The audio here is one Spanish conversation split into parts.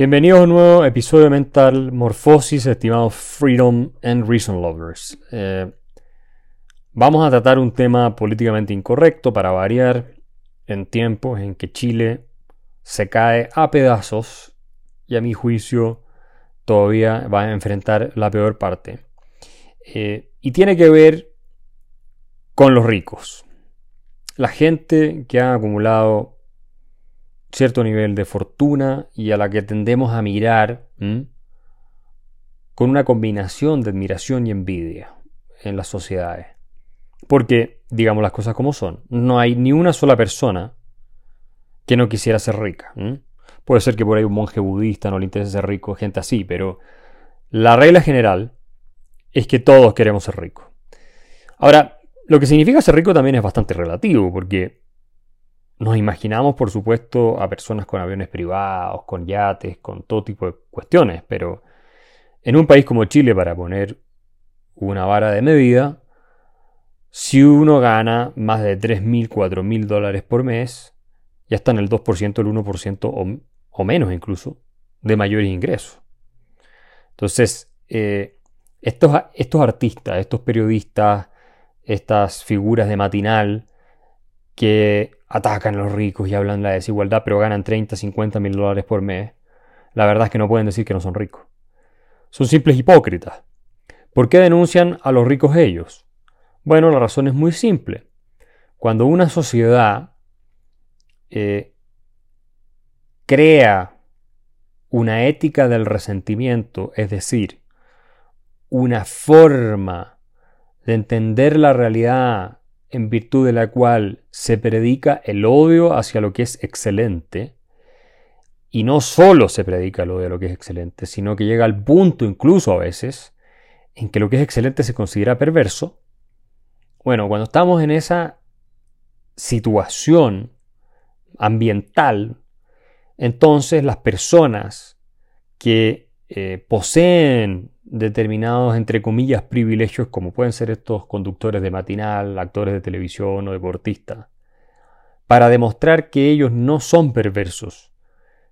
Bienvenidos a un nuevo episodio de Mental Morphosis, estimados Freedom and Reason Lovers. Eh, vamos a tratar un tema políticamente incorrecto para variar en tiempos en que Chile se cae a pedazos y a mi juicio todavía va a enfrentar la peor parte. Eh, y tiene que ver con los ricos. La gente que ha acumulado cierto nivel de fortuna y a la que tendemos a mirar con una combinación de admiración y envidia en las sociedades. Porque, digamos las cosas como son, no hay ni una sola persona que no quisiera ser rica. Puede ser que por ahí un monje budista no le interese ser rico, gente así, pero la regla general es que todos queremos ser ricos. Ahora, lo que significa ser rico también es bastante relativo, porque nos imaginamos, por supuesto, a personas con aviones privados, con yates, con todo tipo de cuestiones, pero en un país como Chile, para poner una vara de medida, si uno gana más de 3.000, 4.000 dólares por mes, ya está en el 2%, el 1% o, menos incluso, de mayores ingresos. Entonces, eh, estos artistas, estos periodistas, estas figuras de matinal, que atacan a los ricos y hablan de la desigualdad, pero ganan 30, 50 mil dólares por mes, la verdad es que no pueden decir que no son ricos. Son simples hipócritas. ¿Por qué denuncian a los ricos ellos? Bueno, la razón es muy simple. Cuando una sociedad eh, crea una ética del resentimiento, es decir, una forma de entender la realidad en virtud de la cual se predica el odio hacia lo que es excelente, y no solo se predica el odio a lo que es excelente, sino que llega al punto incluso a veces en que lo que es excelente se considera perverso, bueno, cuando estamos en esa situación ambiental, entonces las personas que eh, poseen determinados, entre comillas, privilegios, como pueden ser estos conductores de matinal, actores de televisión o deportistas, para demostrar que ellos no son perversos,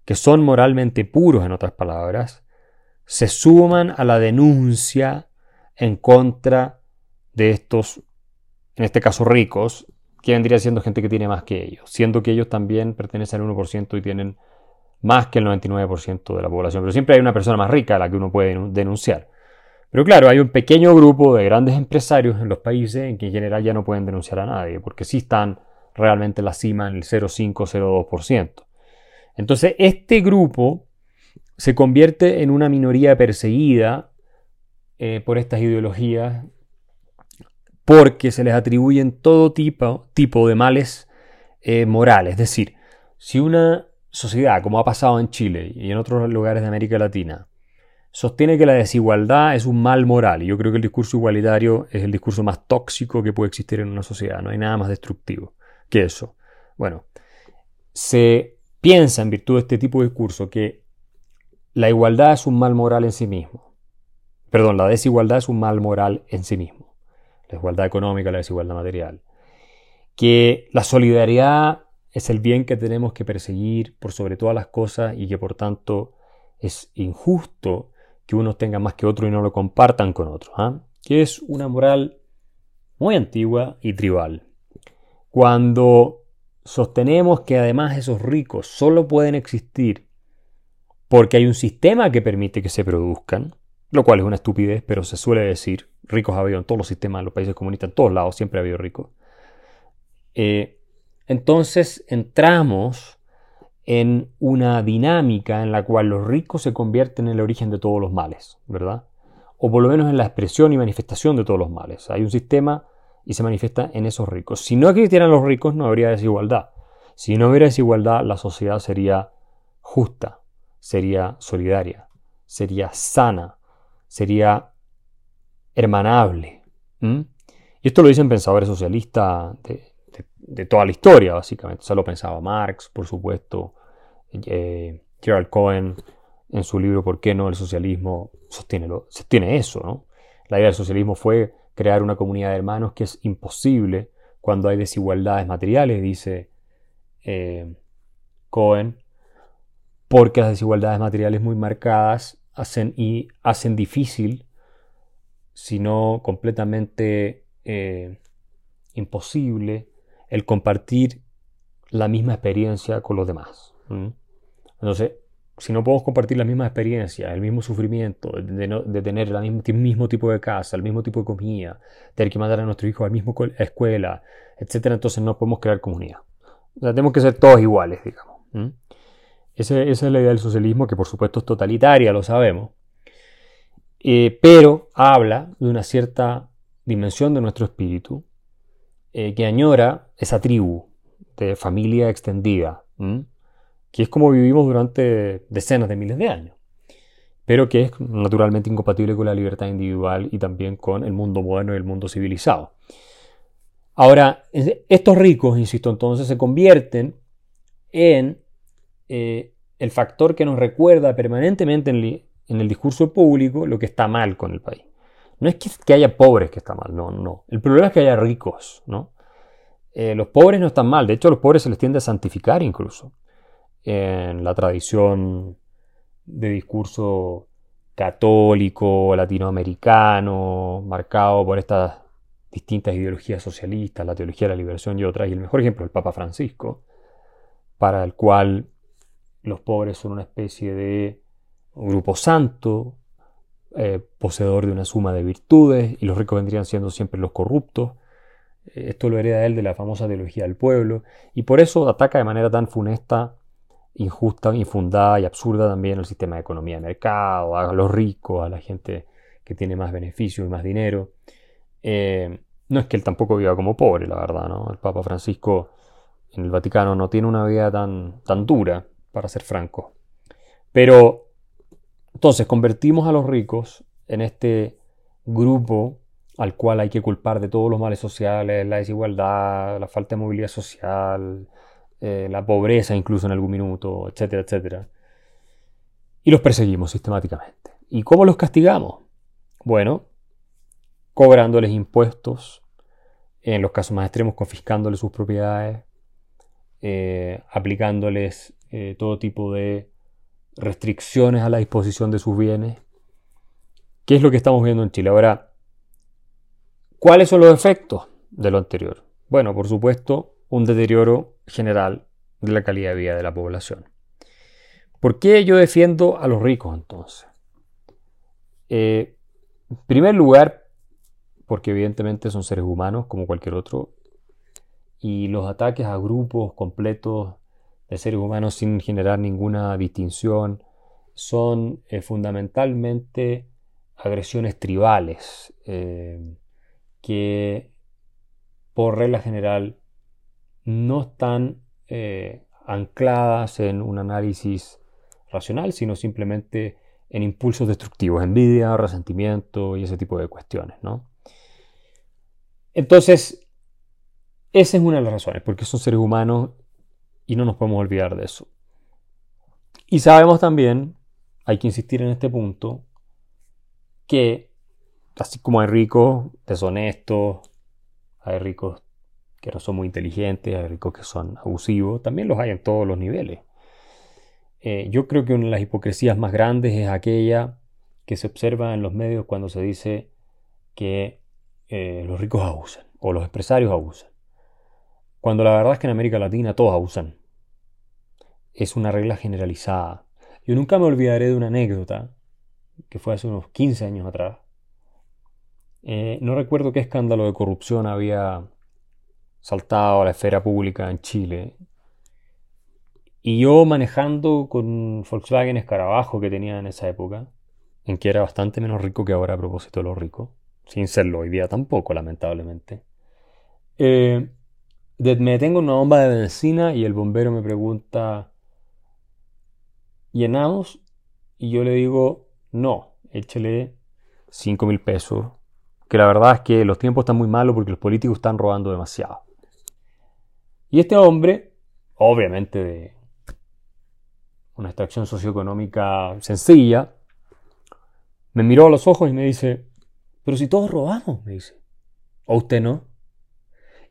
que son moralmente puros, en otras palabras, se suman a la denuncia en contra de estos, en este caso ricos, que vendría siendo gente que tiene más que ellos, siendo que ellos también pertenecen al 1% y tienen más que el 99% de la población. Pero siempre hay una persona más rica a la que uno puede denunciar. Pero claro, hay un pequeño grupo de grandes empresarios en los países en que en general ya no pueden denunciar a nadie, porque sí están realmente en la cima en el 0,5-0,2%. Entonces, este grupo se convierte en una minoría perseguida eh, por estas ideologías porque se les atribuyen todo tipo, tipo de males eh, morales. Es decir, si una sociedad, como ha pasado en Chile y en otros lugares de América Latina, sostiene que la desigualdad es un mal moral, y yo creo que el discurso igualitario es el discurso más tóxico que puede existir en una sociedad, no hay nada más destructivo que eso. Bueno, se piensa en virtud de este tipo de discurso que la igualdad es un mal moral en sí mismo. Perdón, la desigualdad es un mal moral en sí mismo. La igualdad económica, la desigualdad material. Que la solidaridad es el bien que tenemos que perseguir por sobre todas las cosas y que por tanto es injusto que unos tengan más que otro y no lo compartan con otros, ¿ah? que es una moral muy antigua y tribal. Cuando sostenemos que además esos ricos solo pueden existir porque hay un sistema que permite que se produzcan, lo cual es una estupidez, pero se suele decir, ricos ha habido en todos los sistemas, en los países comunistas, en todos lados siempre ha habido ricos. Eh, entonces entramos en una dinámica en la cual los ricos se convierten en el origen de todos los males, ¿verdad? O por lo menos en la expresión y manifestación de todos los males. Hay un sistema y se manifiesta en esos ricos. Si no existieran los ricos no habría desigualdad. Si no hubiera desigualdad la sociedad sería justa, sería solidaria, sería sana, sería hermanable. Y esto lo dicen pensadores socialistas de toda la historia, básicamente. Eso lo pensaba Marx, por supuesto, eh, Gerald Cohen en su libro ¿Por qué no el socialismo? Sostiene, sostiene eso, ¿no? La idea del socialismo fue crear una comunidad de hermanos que es imposible cuando hay desigualdades materiales, dice eh, Cohen, porque las desigualdades materiales muy marcadas hacen, y hacen difícil, si no completamente eh, imposible, el compartir la misma experiencia con los demás. Entonces, si no podemos compartir la misma experiencia, el mismo sufrimiento, de, tener el mismo, tipo de casa, el mismo tipo de comida, tener que mandar a nuestros hijos a la misma escuela, etc., entonces no podemos crear comunidad. O tenemos que ser todos iguales, digamos. esa es la idea del socialismo, que por supuesto es totalitaria, lo sabemos. Eh, pero habla de una cierta dimensión de nuestro espíritu eh, que añora esa tribu de familia extendida que es como vivimos durante decenas de miles de años, pero que es naturalmente incompatible con la libertad individual y también con el mundo moderno y el mundo civilizado. Ahora, estos ricos, insisto, entonces se convierten en eh, el factor que nos recuerda permanentemente en, el discurso público lo que está mal con el país. No es que, haya pobres que está mal, no, no. El problema es que haya ricos, ¿no? Eh, los pobres no están mal, de hecho a los pobres se les tiende a santificar incluso en la tradición de discurso católico, latinoamericano, marcado por estas distintas ideologías socialistas, la teología de la liberación y otras. Y el mejor ejemplo es el Papa Francisco, para el cual los pobres son una especie de grupo santo, eh, poseedor de una suma de virtudes, y los ricos vendrían siendo siempre los corruptos. Esto lo hereda él de la famosa teología del pueblo, y por eso ataca de manera tan funesta injusta, infundada y absurda también el sistema de economía de mercado, a los ricos, a la gente que tiene más beneficios y más dinero. Eh, no es que él tampoco viva como pobre, la verdad. El Papa Francisco en el Vaticano no tiene una vida tan, tan dura, para ser franco. Pero entonces convertimos a los ricos en este grupo al cual hay que culpar de todos los males sociales, la desigualdad, la falta de movilidad social, eh, la pobreza incluso en algún minuto, etcétera, etcétera. Y los perseguimos sistemáticamente. ¿Y cómo los castigamos? Bueno, cobrándoles impuestos, en los casos más extremos confiscándoles sus propiedades, eh, aplicándoles eh, todo tipo de restricciones a la disposición de sus bienes. ¿Qué es lo que estamos viendo en Chile? Ahora, ¿cuáles son los efectos de lo anterior? Bueno, por supuesto, un deterioro general de la calidad de vida de la población. ¿Por qué yo defiendo a los ricos entonces? Eh, en primer lugar, porque evidentemente son seres humanos como cualquier otro, y los ataques a grupos completos de seres humanos sin generar ninguna distinción son eh, fundamentalmente agresiones tribales eh, que por regla general no están eh, ancladas en un análisis racional, sino simplemente en impulsos destructivos, envidia, resentimiento y ese tipo de cuestiones. ¿no? Entonces, esa es una de las razones, porque son seres humanos y no nos podemos olvidar de eso. Y sabemos también, hay que insistir en este punto, que así como hay ricos deshonestos, hay ricos que no son muy inteligentes, hay ricos que son abusivos, también los hay en todos los niveles. Eh, yo creo que una de las hipocresías más grandes es aquella que se observa en los medios cuando se dice que eh, los ricos abusan o los empresarios abusan. Cuando la verdad es que en América Latina todos abusan. Es una regla generalizada. Yo nunca me olvidaré de una anécdota que fue hace unos 15 años atrás. Eh, no recuerdo qué escándalo de corrupción había saltado a la esfera pública en Chile. Y yo manejando con Volkswagen Escarabajo que tenía en esa época, en que era bastante menos rico que ahora a propósito de lo rico, sin serlo hoy día tampoco, lamentablemente. Eh, me detengo en una bomba de benzina y el bombero me pregunta, ¿llenamos? Y yo le digo, no, échale 5 mil pesos. Que la verdad es que los tiempos están muy malos porque los políticos están robando demasiado. Y este hombre, obviamente de una extracción socioeconómica sencilla, me miró a los ojos y me dice, pero si todos robamos, me dice, ¿o usted no?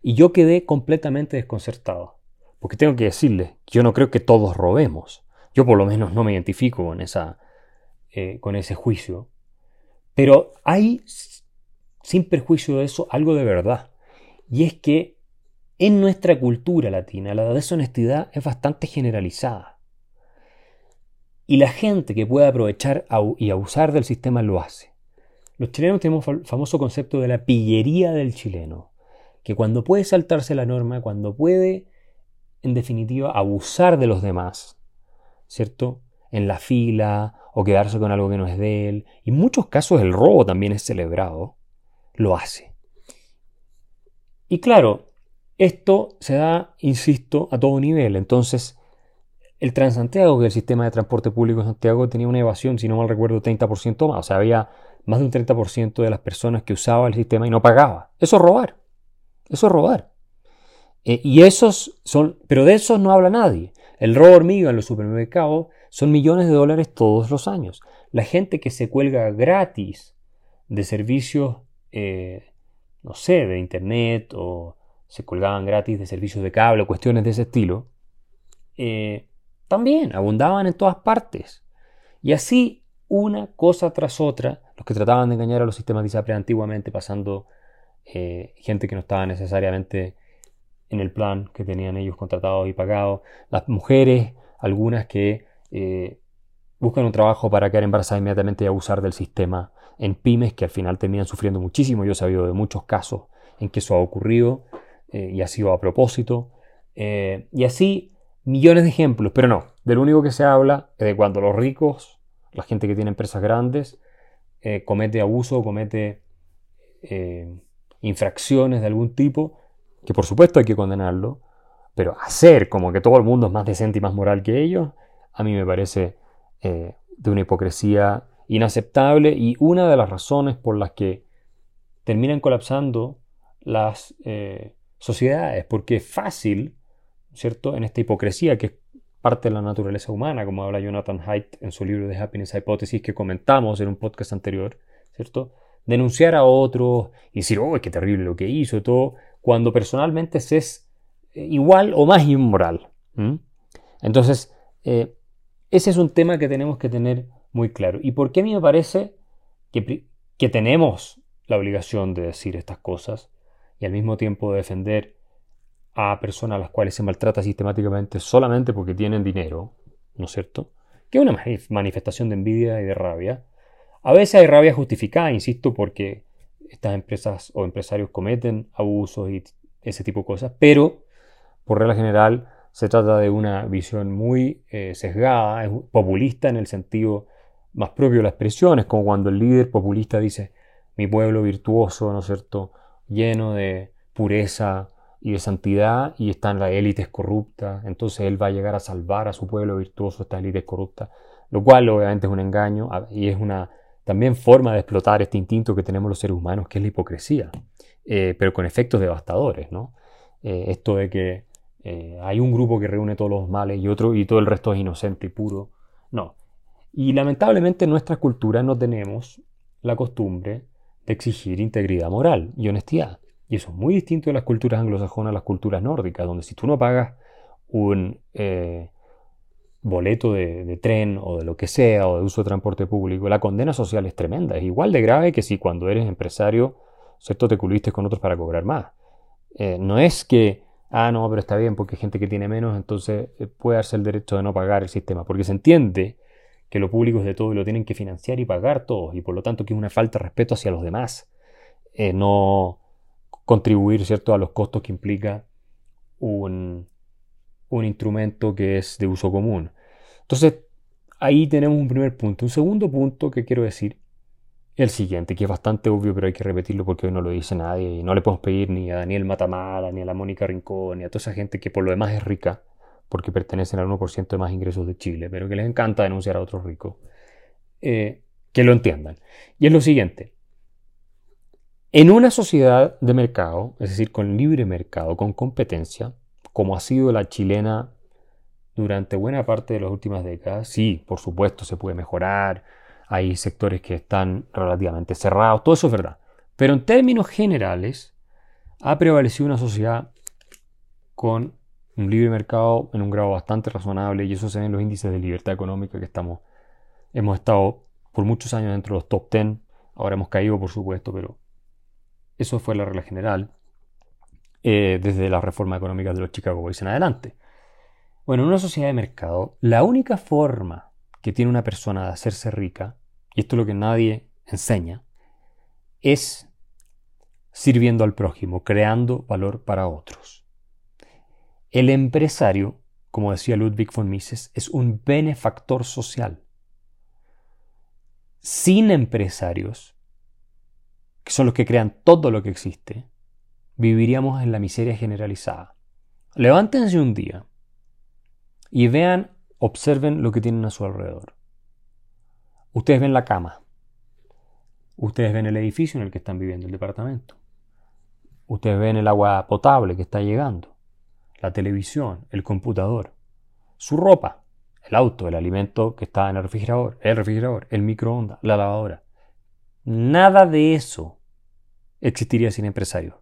Y yo quedé completamente desconcertado, porque tengo que decirle, yo no creo que todos robemos, Yo por lo menos no me identifico con, esa, eh, con ese juicio. Pero hay, sin perjuicio de eso, algo de verdad. Y es que en nuestra cultura latina la deshonestidad es bastante generalizada. Y la gente que puede aprovechar y abusar del sistema lo hace. Los chilenos tenemos el famoso concepto de la pillería del chileno, que cuando puede saltarse la norma, cuando puede, en definitiva, abusar de los demás, ¿cierto? En la fila o quedarse con algo que no es de él, y en muchos casos el robo también es celebrado, lo hace. Y claro, esto se da, insisto, a todo nivel. Entonces, el Transantiago, que el sistema de transporte público de Santiago tenía una evasión, si no mal recuerdo, 30% más. O sea, había más de un 30% de las personas que usaban el sistema y no pagaba. Eso es robar. Eso es robar. Eh, y esos son, pero de esos no habla nadie. El robo hormiga en los supermercados son millones de dólares todos los años. La gente que se cuelga gratis de servicios, eh, no sé, de internet o se colgaban gratis de servicios de cable o cuestiones de ese estilo, eh, también abundaban en todas partes. Y así, una cosa tras otra, los que trataban de engañar a los sistemas de ISAPRE antiguamente, pasando eh, gente que no estaba necesariamente en el plan que tenían ellos contratados y pagados, las mujeres, algunas que eh, buscan un trabajo para quedar embarazadas inmediatamente y abusar del sistema en pymes que al final terminan sufriendo muchísimo. Yo he sabido de muchos casos en que eso ha ocurrido eh, y ha sido a propósito. y así millones de ejemplos, pero no, de lo único que se habla es de cuando los ricos, la gente que tiene empresas grandes, comete abuso, comete infracciones de algún tipo, que por supuesto hay que condenarlo, pero hacer como que todo el mundo es más decente y más moral que ellos, a mí me parece eh, de una hipocresía inaceptable y una de las razones por las que terminan colapsando las eh, sociedades, porque es fácil, ¿cierto?, en esta hipocresía que es parte de la naturaleza humana, como habla Jonathan Haidt en su libro de Happiness Hypothesis que comentamos en un podcast anterior, ¿cierto? denunciar a otros y decir, oh, qué terrible lo que hizo, todo, cuando personalmente se es eh, igual o más inmoral. Entonces, eh, ese es un tema que tenemos que tener muy claro. ¿Y por qué a mí me parece que, que tenemos la obligación de decir estas cosas y al mismo tiempo de defender a personas a las cuales se maltrata sistemáticamente solamente porque tienen dinero, ¿no es cierto? Que es una manifestación de envidia y de rabia, a veces hay rabia justificada, insisto, porque estas empresas o empresarios cometen abusos y ese tipo de cosas, pero por regla general se trata de una visión muy eh, sesgada, populista en el sentido más propio de la expresión, es como cuando el líder populista dice mi pueblo virtuoso, ¿no es cierto?, lleno de pureza y de santidad y están las élites corruptas, entonces él va a llegar a salvar a su pueblo virtuoso, estas élites corruptas, lo cual obviamente es un engaño y es una también forma de explotar este instinto que tenemos los seres humanos, que es la hipocresía, eh, pero con efectos devastadores, ¿no? Eh, esto de que eh, hay un grupo que reúne todos los males y otro y todo el resto es inocente y puro, no. Y lamentablemente en nuestra cultura no tenemos la costumbre de exigir integridad moral y honestidad. Y eso es muy distinto de las culturas anglosajonas las culturas nórdicas, donde si tú no pagas un, boleto de, tren o de lo que sea, o de uso de transporte público, la condena social es tremenda. Es igual de grave que si cuando eres empresario, ¿cierto? Te culiste con otros para cobrar más. Eh, no es que, ah, no, pero está bien porque hay gente que tiene menos, entonces eh, puede darse el derecho de no pagar el sistema, porque se entiende que lo público es de todo y lo tienen que financiar y pagar todos, y por lo tanto que es una falta de respeto hacia los demás, eh, no contribuir, ¿cierto?, a los costos que implica un, un instrumento que es de uso común. Entonces, ahí tenemos un primer punto. Un segundo punto que quiero decir, el siguiente, que es bastante obvio, pero hay que repetirlo porque hoy no lo dice nadie y no le podemos pedir ni a Daniel Matamala, ni a la Mónica Rincón, ni a toda esa gente que por lo demás es rica, porque pertenecen al 1% de más ingresos de Chile, pero que les encanta denunciar a otros ricos, eh, que lo entiendan. Y es lo siguiente. En una sociedad de mercado, es decir, con libre mercado, con competencia, como ha sido la chilena durante buena parte de las últimas décadas. Sí, por supuesto, se puede mejorar, hay sectores que están relativamente cerrados, todo eso es verdad. Pero en términos generales, ha prevalecido una sociedad con un libre mercado en un grado bastante razonable y eso se ve en los índices de libertad económica que estamos, hemos estado por muchos años dentro de los top 10, ahora hemos caído por supuesto, pero eso fue la regla general eh, desde la reforma económica de los Chicago Boys en adelante. Bueno, en una sociedad de mercado, la única forma que tiene una persona de hacerse rica, y esto es lo que nadie enseña, es sirviendo al prójimo, creando valor para otros. El empresario, como decía Ludwig von Mises, es un benefactor social. Sin empresarios, que son los que crean todo lo que existe, viviríamos en la miseria generalizada. Levántense un día y vean, observen lo que tienen a su alrededor. Ustedes ven la cama. Ustedes ven el edificio en el que están viviendo, el departamento. Ustedes ven el agua potable que está llegando, la televisión, el computador, su ropa, el auto, el alimento que está en el refrigerador, el refrigerador, el microondas, la lavadora. Nada de eso existiría sin empresarios.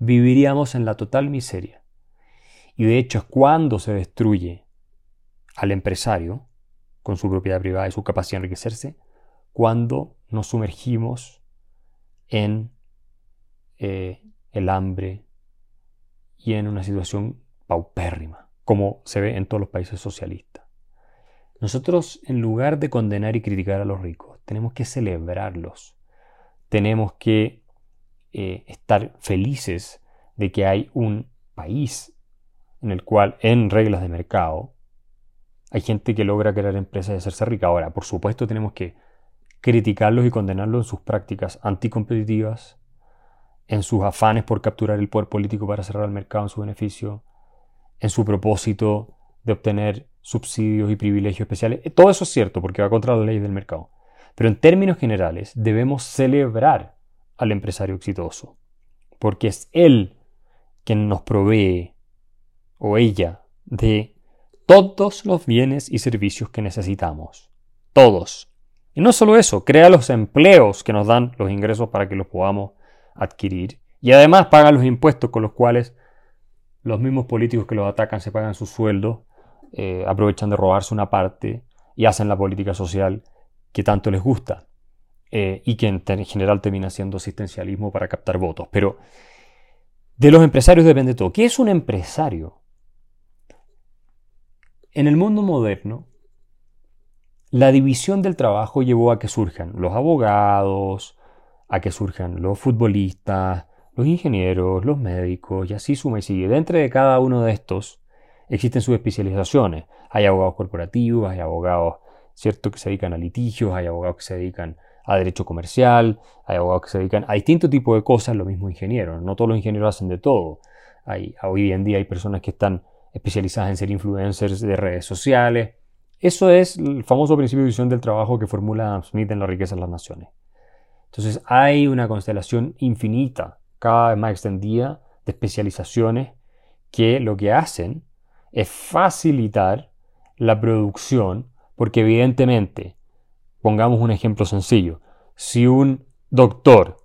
Viviríamos en la total miseria. Y de hecho es cuando se destruye al empresario, con su propiedad privada y su capacidad de enriquecerse, cuando nos sumergimos en eh, el hambre y en una situación paupérrima, como se ve en todos los países socialistas. Nosotros, en lugar de condenar y criticar a los ricos, tenemos que celebrarlos. Tenemos que eh, estar felices de que hay un país en el cual, en reglas de mercado, hay gente que logra crear empresas y hacerse rica. Ahora, por supuesto, tenemos que criticarlos y condenarlos en sus prácticas anticompetitivas, en sus afanes por capturar el poder político para cerrar el mercado en su beneficio, en su propósito de obtener subsidios y privilegios especiales. Todo eso es cierto porque va contra las leyes del mercado. Pero en términos generales debemos celebrar al empresario exitoso, porque es él quien nos provee, o ella, de todos los bienes y servicios que necesitamos. Todos. Y no solo eso, crea los empleos que nos dan los ingresos para que los podamos adquirir. Y además paga los impuestos con los cuales los mismos políticos que los atacan se pagan sus sueldos, eh, aprovechan de robarse una parte y hacen la política social que tanto les gusta. Eh, y que en, general termina siendo asistencialismo para captar votos. Pero de los empresarios depende todo. ¿Qué es un empresario? En el mundo moderno, la división del trabajo llevó a que surjan los abogados, a que surjan los futbolistas, los ingenieros, los médicos, y así suma y sigue. Dentro de cada uno de estos existen sus especializaciones. Hay abogados corporativos, hay abogados, ¿cierto?, que se dedican a litigios, hay abogados que se dedican a derecho comercial, hay abogados que se dedican a distintos tipos de cosas, lo mismo ingenieros. No todos los ingenieros hacen de todo. Hoy en día hay personas que están especializadas en ser influencers de redes sociales, eso es el famoso principio de visión del trabajo que formula Adam Smith en La riqueza de las naciones. Entonces hay una constelación infinita, cada vez más extendida, de especializaciones que lo que hacen es facilitar la producción, porque evidentemente, pongamos un ejemplo sencillo, si un doctor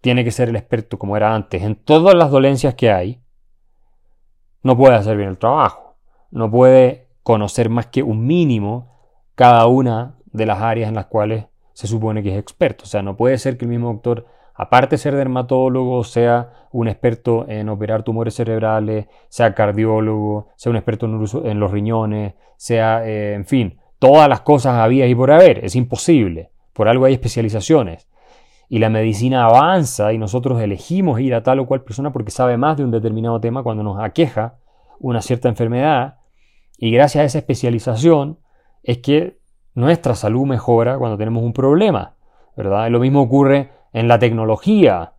tiene que ser el experto como era antes en todas las dolencias que hay, no puede hacer bien el trabajo, no puede conocer más que un mínimo cada una de las áreas en las cuales se supone que es experto. O sea, no puede ser que el mismo doctor, aparte de ser dermatólogo, sea un experto en operar tumores cerebrales, sea cardiólogo, sea un experto en los riñones, sea, eh, en fin, todas las cosas había y por haber. Es imposible. Por algo hay especializaciones. Y la medicina avanza y nosotros elegimos ir a tal o cual persona porque sabe más de un determinado tema cuando nos aqueja una cierta enfermedad y gracias a esa especialización es que nuestra salud mejora cuando tenemos un problema, ¿verdad? Lo mismo ocurre en la tecnología.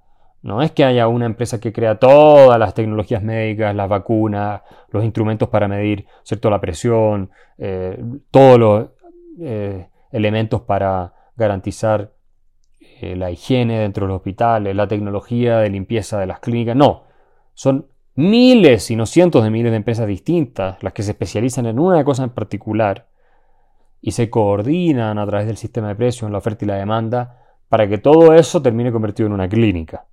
No es que haya una empresa que crea todas las tecnologías médicas, las vacunas, los instrumentos para medir ¿cierto? la presión, eh, todos los eh, elementos para garantizar eh, la higiene dentro de los hospitales, la tecnología de limpieza de las clínicas. No, son miles, si no cientos de miles de empresas distintas, las que se especializan en una cosa en particular y se coordinan a través del sistema de precios, la oferta y la demanda, para que todo eso termine convertido en una clínica.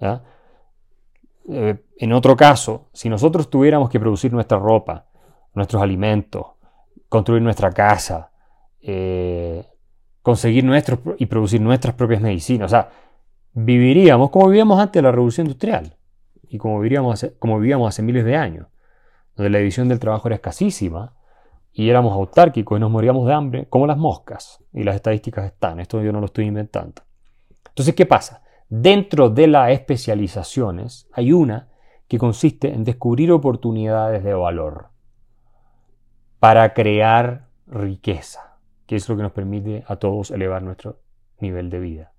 Eh, en otro caso, si nosotros tuviéramos que producir nuestra ropa, nuestros alimentos, construir nuestra casa, eh, conseguir nuestros y producir nuestras propias medicinas, o sea, viviríamos como vivíamos antes de la revolución industrial y como vivíamos como vivíamos hace miles de años, donde la división del trabajo era escasísima y éramos autárquicos y nos moríamos de hambre como las moscas. Y las estadísticas están, esto yo no lo estoy inventando. Entonces, ¿qué pasa? Dentro de las especializaciones hay una que consiste en descubrir oportunidades de valor para crear riqueza, que es lo que nos permite a todos elevar nuestro nivel de vida.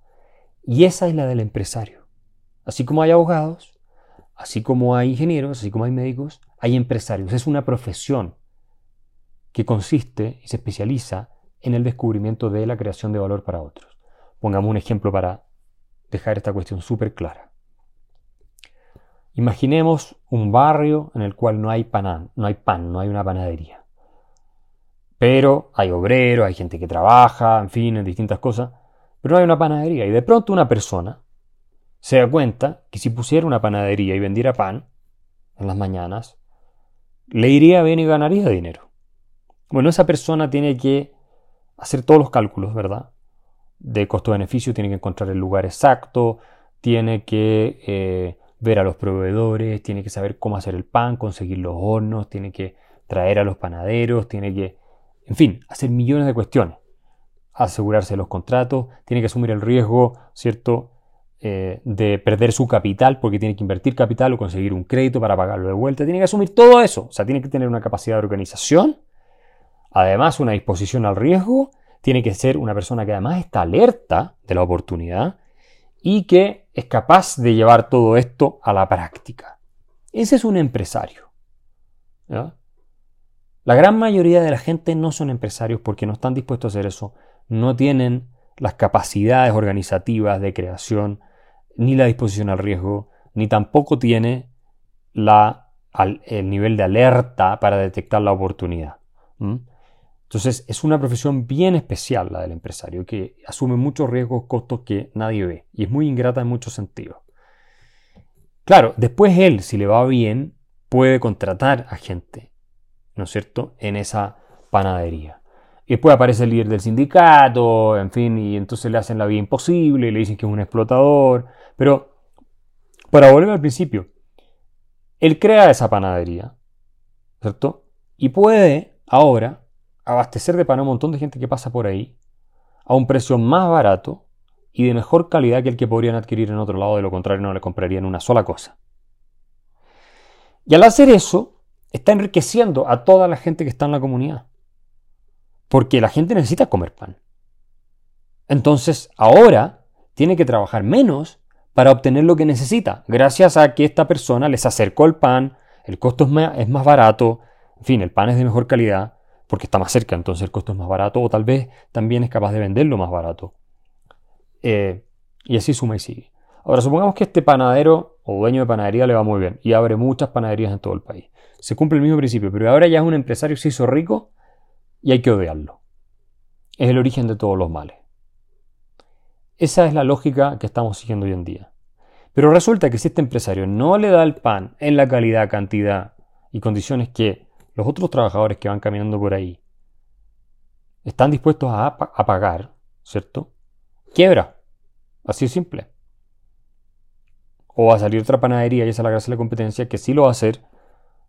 Y esa es la del empresario. Así como hay abogados, así como hay ingenieros, así como hay médicos, hay empresarios. Es una profesión que consiste y se especializa en el descubrimiento de la creación de valor para otros. Pongamos un ejemplo para dejar esta cuestión súper clara. Imaginemos un barrio en el cual no hay pan, no hay pan, no hay una panadería. Pero hay obreros, hay gente que trabaja, en fin, en distintas cosas, pero no hay una panadería. Y de pronto una persona se da cuenta que si pusiera una panadería y vendiera pan en las mañanas, le iría bien y ganaría dinero. Bueno, esa persona tiene que hacer todos los cálculos, ¿verdad? De costo-beneficio, tiene que encontrar el lugar exacto, tiene que eh, ver a los proveedores, tiene que saber cómo hacer el pan, conseguir los hornos, tiene que traer a los panaderos, tiene que, en fin, hacer millones de cuestiones. Asegurarse los contratos, tiene que asumir el riesgo, ¿cierto? Eh, de perder su capital porque tiene que invertir capital o conseguir un crédito para pagarlo de vuelta. Tiene que asumir todo eso. O sea, tiene que tener una capacidad de organización Además, una disposición al riesgo tiene que ser una persona que además está alerta de la oportunidad y que es capaz de llevar todo esto a la práctica. Ese es un empresario. La gran mayoría de la gente no son empresarios porque no están dispuestos a hacer eso, no tienen las capacidades organizativas de creación, ni la disposición al riesgo, ni tampoco tiene el nivel de alerta para detectar la oportunidad. Entonces es una profesión bien especial la del empresario, que asume muchos riesgos, costos que nadie ve y es muy ingrata en muchos sentidos. Claro, después él, si le va bien, puede contratar a gente, ¿no es cierto?, en esa panadería. Y después aparece el líder del sindicato, en fin, y entonces le hacen la vida imposible, y le dicen que es un explotador. Pero, para volver al principio, él crea esa panadería, ¿cierto? Y puede ahora abastecer de pan a un montón de gente que pasa por ahí a un precio más barato y de mejor calidad que el que podrían adquirir en otro lado, de lo contrario no le comprarían una sola cosa. Y al hacer eso, está enriqueciendo a toda la gente que está en la comunidad. Porque la gente necesita comer pan. Entonces, ahora tiene que trabajar menos para obtener lo que necesita, gracias a que esta persona les acercó el pan, el costo es más, barato, en fin, el pan es de mejor calidad, porque está más cerca, entonces el costo es más barato, o tal vez también es capaz de venderlo más barato. Eh, y así suma y sigue. Ahora, supongamos que este panadero o dueño de panadería le va muy bien y abre muchas panaderías en todo el país. Se cumple el mismo principio, pero ahora ya es un empresario, se hizo rico y hay que odiarlo. Es el origen de todos los males. Esa es la lógica que estamos siguiendo hoy en día. Pero resulta que si este empresario no le da el pan en la calidad, cantidad y condiciones que los otros trabajadores que van caminando por ahí están dispuestos a, pagar, ¿cierto? Quiebra. Así de simple. O va a salir otra panadería y esa es la gracia de la competencia que sí lo va a hacer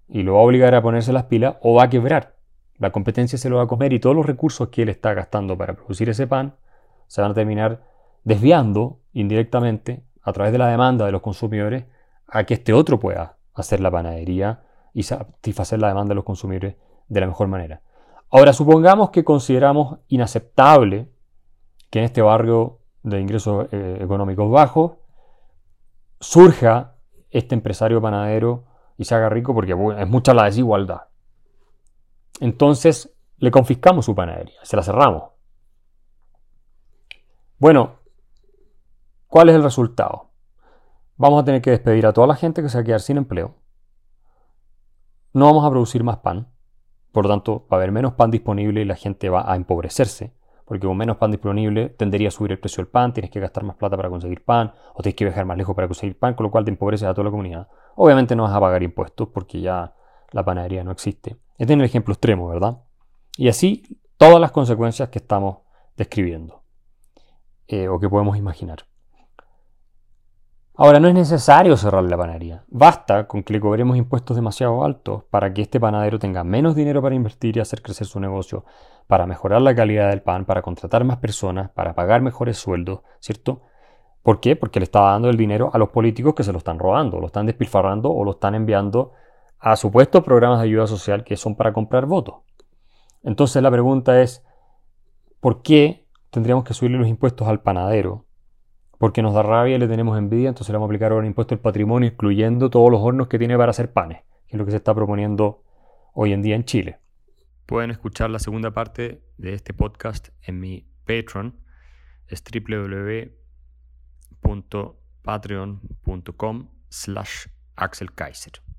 y lo va a obligar a ponerse las pilas o va a quebrar. La competencia se lo va a comer y todos los recursos que él está gastando para producir ese pan se van a terminar desviando indirectamente a través de la demanda de los consumidores a que este otro pueda hacer la panadería y satisfacer la demanda de los consumidores de la mejor manera. Ahora, supongamos que consideramos inaceptable que en este barrio de ingresos eh, económicos bajos surja este empresario panadero y se haga rico porque es mucha la desigualdad. Entonces le confiscamos su panadería, se la cerramos. Bueno, ¿cuál es el resultado? Vamos a tener que despedir a toda la gente que se va a quedar sin empleo no vamos a producir más pan. Por lo tanto, va a haber menos pan disponible y la gente va a empobrecerse, porque con menos pan disponible tendería a subir el precio del pan, tienes que gastar más plata para conseguir pan, o tienes que viajar más lejos para conseguir pan, con lo cual te empobreces a toda la comunidad. Obviamente no vas a pagar impuestos porque ya la panadería no existe. Este es el ejemplo extremo, ¿verdad? Y así todas las consecuencias que estamos describiendo eh, o que podemos imaginar. Ahora, no es necesario cerrar la panadería. Basta con que le cobremos impuestos demasiado altos para que este panadero tenga menos dinero para invertir y hacer crecer su negocio, para mejorar la calidad del pan, para contratar más personas, para pagar mejores sueldos, ¿cierto? ¿Por qué? Porque le está dando el dinero a los políticos que se lo están robando, lo están despilfarrando o lo están enviando a supuestos programas de ayuda social que son para comprar votos. Entonces la pregunta es, ¿por qué tendríamos que subirle los impuestos al panadero porque nos da rabia y le tenemos envidia, entonces le vamos a aplicar ahora un impuesto al patrimonio, incluyendo todos los hornos que tiene para hacer panes, que es lo que se está proponiendo hoy en día en Chile. Pueden escuchar la segunda parte de este podcast en mi Patreon, es www.patreon.com slash Axel Kaiser.